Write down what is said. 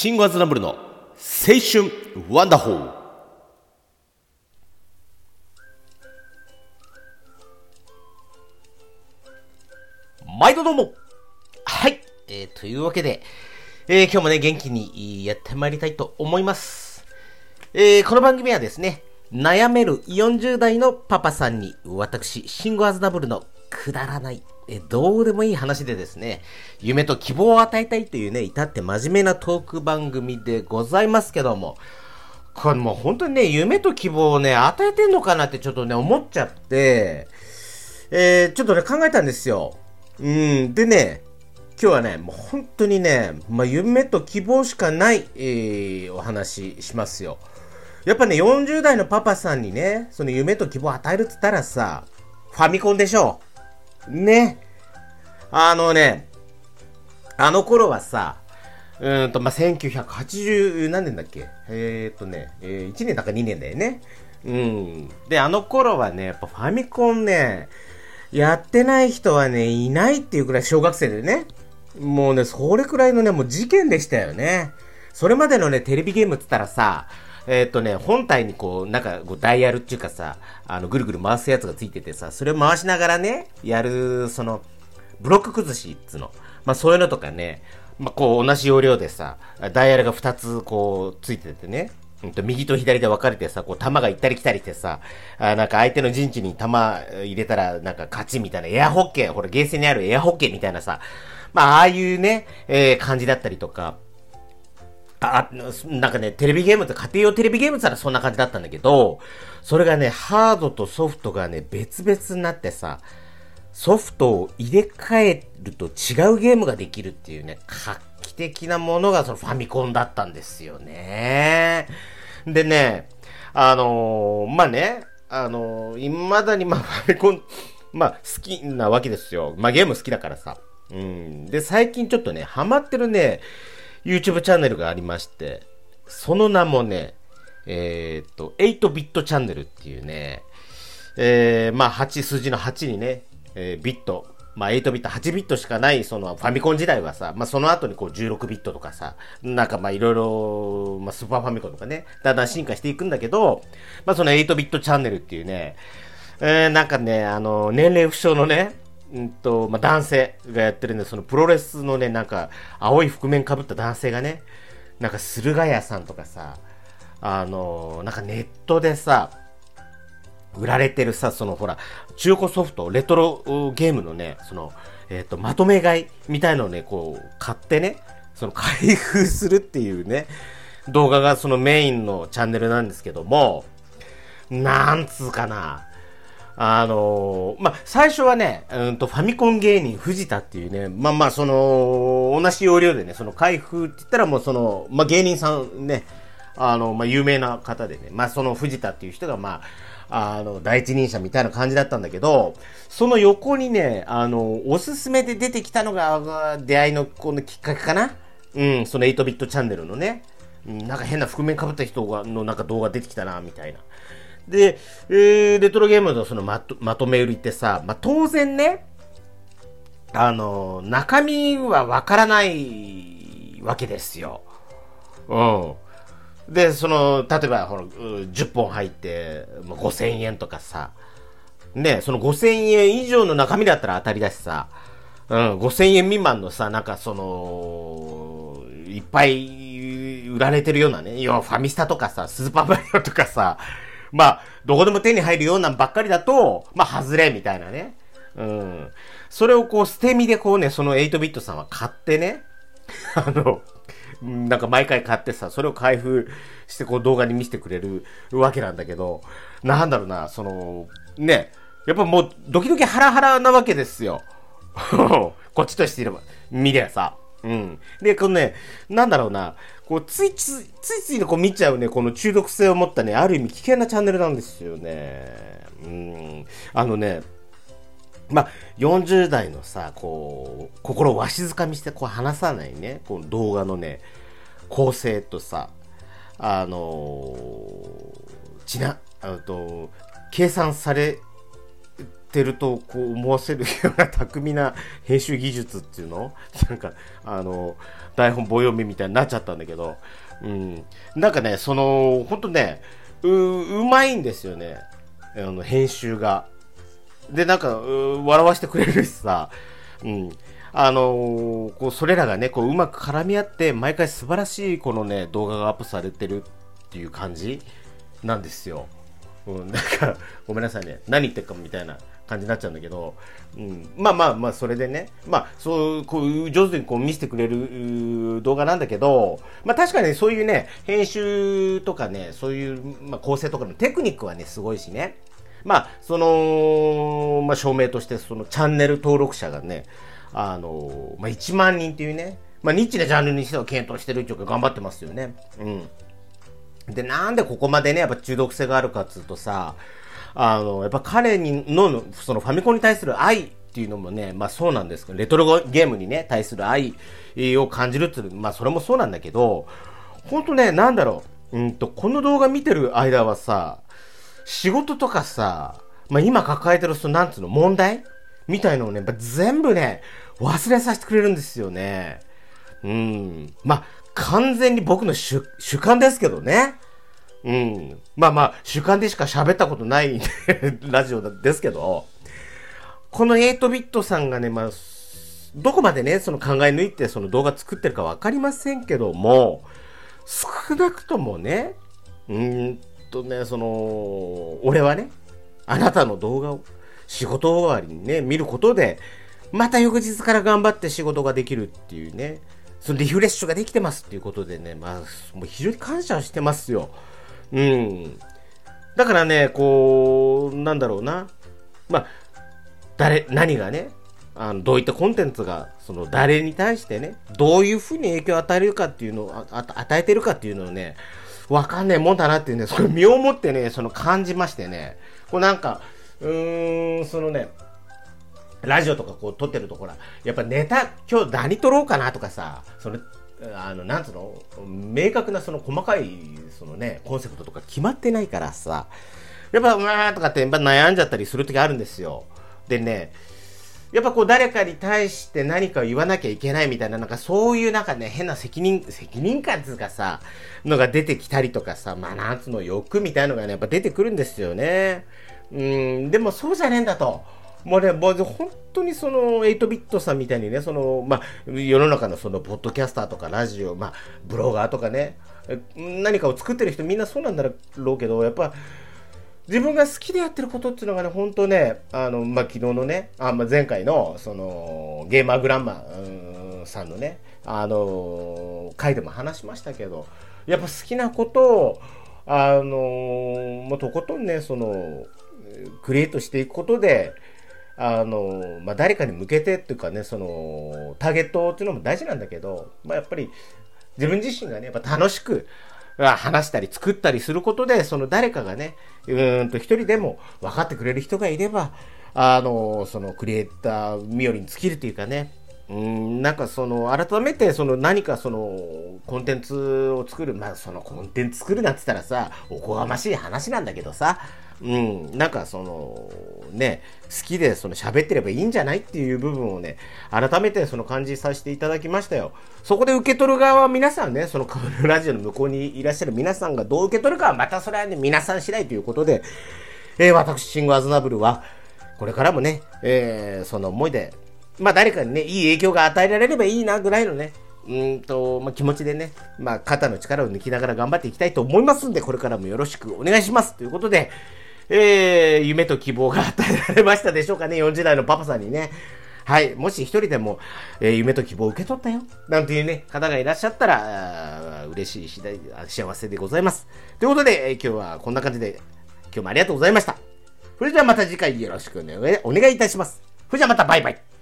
シンゴアズナブルの青春ワンダホー。毎度どうも。はい、えー、というわけで、えー、今日もね、元気にやってまいりたいと思います。えー、この番組はですね、悩める40代のパパさんに、私、シンゴアズナブルのくだらない、えどうでもいい話でですね、夢と希望を与えたいというね、至って真面目なトーク番組でございますけども、これもう本当にね、夢と希望をね、与えてんのかなってちょっとね、思っちゃって、えー、ちょっとね、考えたんですよ。うん、でね、今日はね、もう本当にね、まあ、夢と希望しかない、えーお話ししますよ。やっぱね、40代のパパさんにね、その夢と希望を与えるっつったらさ、ファミコンでしょ。ね。あのね、あの頃はさ、うんと、まあ、1980何年だっけ？えー、っとね、えー1年だか2年だよね。うん。で、あの頃はね、やっぱファミコンね、やってない人はね、いないっていうくらい小学生でね。もうね、それくらいのね、もう事件でしたよね。それまでのね、テレビゲームっつったらさ、えーっとね、本体にこう、なんかこう、ダイヤルっていうかさ、あの、ぐるぐる回すやつがついててさ、それを回しながらね、やる、その、ブロック崩しっつうの。まあそういうのとかね、まあこう同じ要領でさ、ダイヤルが2つこうついててね、うんと右と左で分かれてさ、こう弾が行ったり来たりしてさ、あなんか相手の陣地に弾入れたらなんか勝ちみたいな、エアホッケー、これゲーセンにあるエアホッケーみたいなさ、まあああいうね、えー感じだったりとか、あ、なんかね、テレビゲームって家庭用テレビゲームって言ったらそんな感じだったんだけど、それがね、ハードとソフトがね、別々になってさ、ソフトを入れ替えると違うゲームができるっていうね、画期的なものがそのファミコンだったんですよね。でね、あのーまあね、あのー未だにまあファミコン、まあ好きなわけですよ。まあゲーム好きだからさ。うん。で、最近ちょっとね、ハマってるね、YouTube チャンネルがありまして、その名もね、えーっと、8ビットチャンネルっていうね、えー、まあ、8、数字の8にね、えービット、まあ、8ビット、8ビットしかない、その、ファミコン時代はさ、まあ、その後にこう、16ビットとかさ、なんかまあ、いろいろ、まあ、スーパーファミコンとかね、だんだん進化していくんだけど、まあ、その8ビットチャンネルっていうね、えー、なんかね、あの、年齢不詳のね、うんと、まあ、男性がやってるんで、そのプロレスのね、なんか、青い覆面かぶった男性がね、なんか、駿河屋さんとかさ、あの、なんかネットでさ、売られてるさ、そのほら、中古ソフト、レトロゲームのね、その、えっ、と、まとめ買いみたいのをね、こう、買ってね、その開封するっていうね、動画がそのメインのチャンネルなんですけども、なんつうかな、あのーまあ、最初はね、うんと、ファミコン芸人藤田っていうね、まあまあ、その、同じ要領でね、その開封って言ったらもうその、まあ芸人さんね、あの、まあ有名な方でね、まあその藤田っていう人がまあ、あの、第一人者みたいな感じだったんだけど、その横にね、あの、おすすめで出てきたのが、出会いのこのきっかけかなうん、その8ビットチャンネルのね、うんなんか変な覆面かぶった人がのなんか動画出てきたな、みたいな。で、えーレトロゲームのそのまとまとめ売りってさ、まあ、当然ね、あの、中身はわからないわけですよ。うん。で、その、例えば、ほら、う10本入って、まあ5000円とかさ、ね、その5000円以上の中身だったら当たりだしさ、うん、5000円未満のさ、なんかその、いっぱい売られてるようなね、要はファミスタとかさ、スーパーマリオとかさ、まあ、どこでも手に入るようなんばっかりだと、まあ、外れみたいなね。うん。それをこう、捨て身でこうね、その8ビットさんは買ってね、あの、なんか毎回買ってさ、それを開封してこう動画に見せてくれるわけなんだけど、なんだろうな、その、ね、やっぱもうドキドキハラハラなわけですよ。こっちとしていれば、見りゃさ。うん。で、このね、なんだろうな、こう、ついつい、ついついねこう見ちゃうね、この中毒性を持ったね、ある意味危険なチャンネルなんですよね。うん。あのね、ま、40代のさ、こう、心をわしづかみしてこう話さないね、この動画のね、構成とさ、あのーちな、あと、計算されってるとこう思わせるような巧みな編集技術っていうの？なんかあの台本棒読みみたいになっちゃったんだけど、うん、なんかねその本当ねううまいんですよね。あの編集が。でなんか笑わせてくれるしさ、うん、あの、こうそれらがねこううまく絡み合って毎回素晴らしいこのね動画がアップされてるっていう感じなんですよ。うん、なんかごめんなさいね。何言ってるかみたいな。感じになっちゃうんだけど、うん、まあまあまあそれでねまあそうこう上手にこう見せてくれる動画なんだけどまあ確かにそういうね編集とかねそういう、まあ、構成とかのテクニックはねすごいしねまあその、まあ、証明としてそのチャンネル登録者がねあの、まあ、1万人っていうね、まあ、ニッチなジャンルにしては検討してるっていうか頑張ってますよね。うん。で、なんでここまでね、やっぱ中毒性があるかっつうとさ、あの、やっぱ彼にの、そのファミコンに対する愛っていうのもね、まあそうなんですけど、レトロゲームにね、対する愛を感じるっていう、まあそれもそうなんだけど、ほんとね、なんだろう、うんと、この動画見てる間はさ、仕事とかさ、まあ今抱えてるその、なんつうの、問題？みたいのをね、やっぱ全部ね、忘れさせてくれるんですよね。うん。まあ、完全に僕の主主観ですけどね。うん。まあまあ、主観でしか喋ったことないラジオですけど、この8ビットさんがね、まあ、どこまでね、その考え抜いてその動画作ってるかわかりませんけども、少なくともね、うんとね、その、俺はね、あなたの動画を仕事終わりにね、見ることで、また翌日から頑張って仕事ができるっていうね、そのリフレッシュができてますっていうことでね、まあ、もう非常に感謝してますよ。うん。だからね、こう、なんだろうな。まあ、誰、何がね、あのどういったコンテンツが、その誰に対してね、どういうふうに影響を与えるかっていうのを、与えてるかっていうのをね、わかんないもんだなっていうね、それ身をもってね、その感じましてね、こうなんか、うーん、そのね、ラジオとかこう撮ってるところやっぱネタ、今日何撮ろうかなとかさ、その、あの、なんつうの、明確なその細かい、そのね、コンセプトとか決まってないからさ、やっぱ、うわーとかってやっぱ悩んじゃったりする時あるんですよ。でね、やっぱこう誰かに対して何かを言わなきゃいけないみたいな、なんかそういうなんかね、変な責任、責任感つうかさ、のが出てきたりとかさ、まあなんつうの欲みたいのがね、やっぱ出てくるんですよね。うん、でもそうじゃねえんだと。もうね、もう本当にその8ビットさんみたいにね、その、まあ、世の中のその、ポッドキャスターとかラジオ、まあ、ブロガーとかね、何かを作ってる人みんなそうなんだろうけど、やっぱ、自分が好きでやってることっていうのがね、本当ね、あの、まあ、昨日のね、あまあ、前回の、その、ゲーマーグランマーさんのね、あの、回でも話しましたけど、やっぱ好きなことを、あの、もうとことんね、その、クリエイトしていくことで、あの、まあ、誰かに向けてっていうかね、その、ターゲットっていうのも大事なんだけど、まあ、やっぱり自分自身がね、やっぱ楽しく、話したり作ったりすることで、その誰かがね、うんと一人でも分かってくれる人がいれば、あの、そのクリエイター身寄りに尽きるというかね、うん、なんかその、改めてその何かその、コンテンツを作る、まあそのコンテンツ作るなって言ったらさ、おこがましい話なんだけどさ、うん、なんかその、ね、好きでその喋ってればいいんじゃないっていう部分をね、改めてその感じさせていただきましたよ。そこで受け取る側は皆さんね、そのラジオの向こうにいらっしゃる皆さんがどう受け取るかはまたそれはね、皆さん次第ということで、えー、私、シングアズナブルは、これからもね、えー、その思いでまあ誰かにね、いい影響が与えられればいいなぐらいのね、うんと、まあ、気持ちでね、まあ、肩の力を抜きながら頑張っていきたいと思いますんで、これからもよろしくお願いします。ということで、えー、夢と希望が与えられましたでしょうかね、40代のパパさんにね。はい。もし一人でも、えー、夢と希望を受け取ったよ。なんていうね、方がいらっしゃったら、嬉しい次第、幸せでございます。ということで、えー、今日はこんな感じで、今日もありがとうございました。それではまた次回よろしくね、お願いいたします。それじゃあまたバイバイ。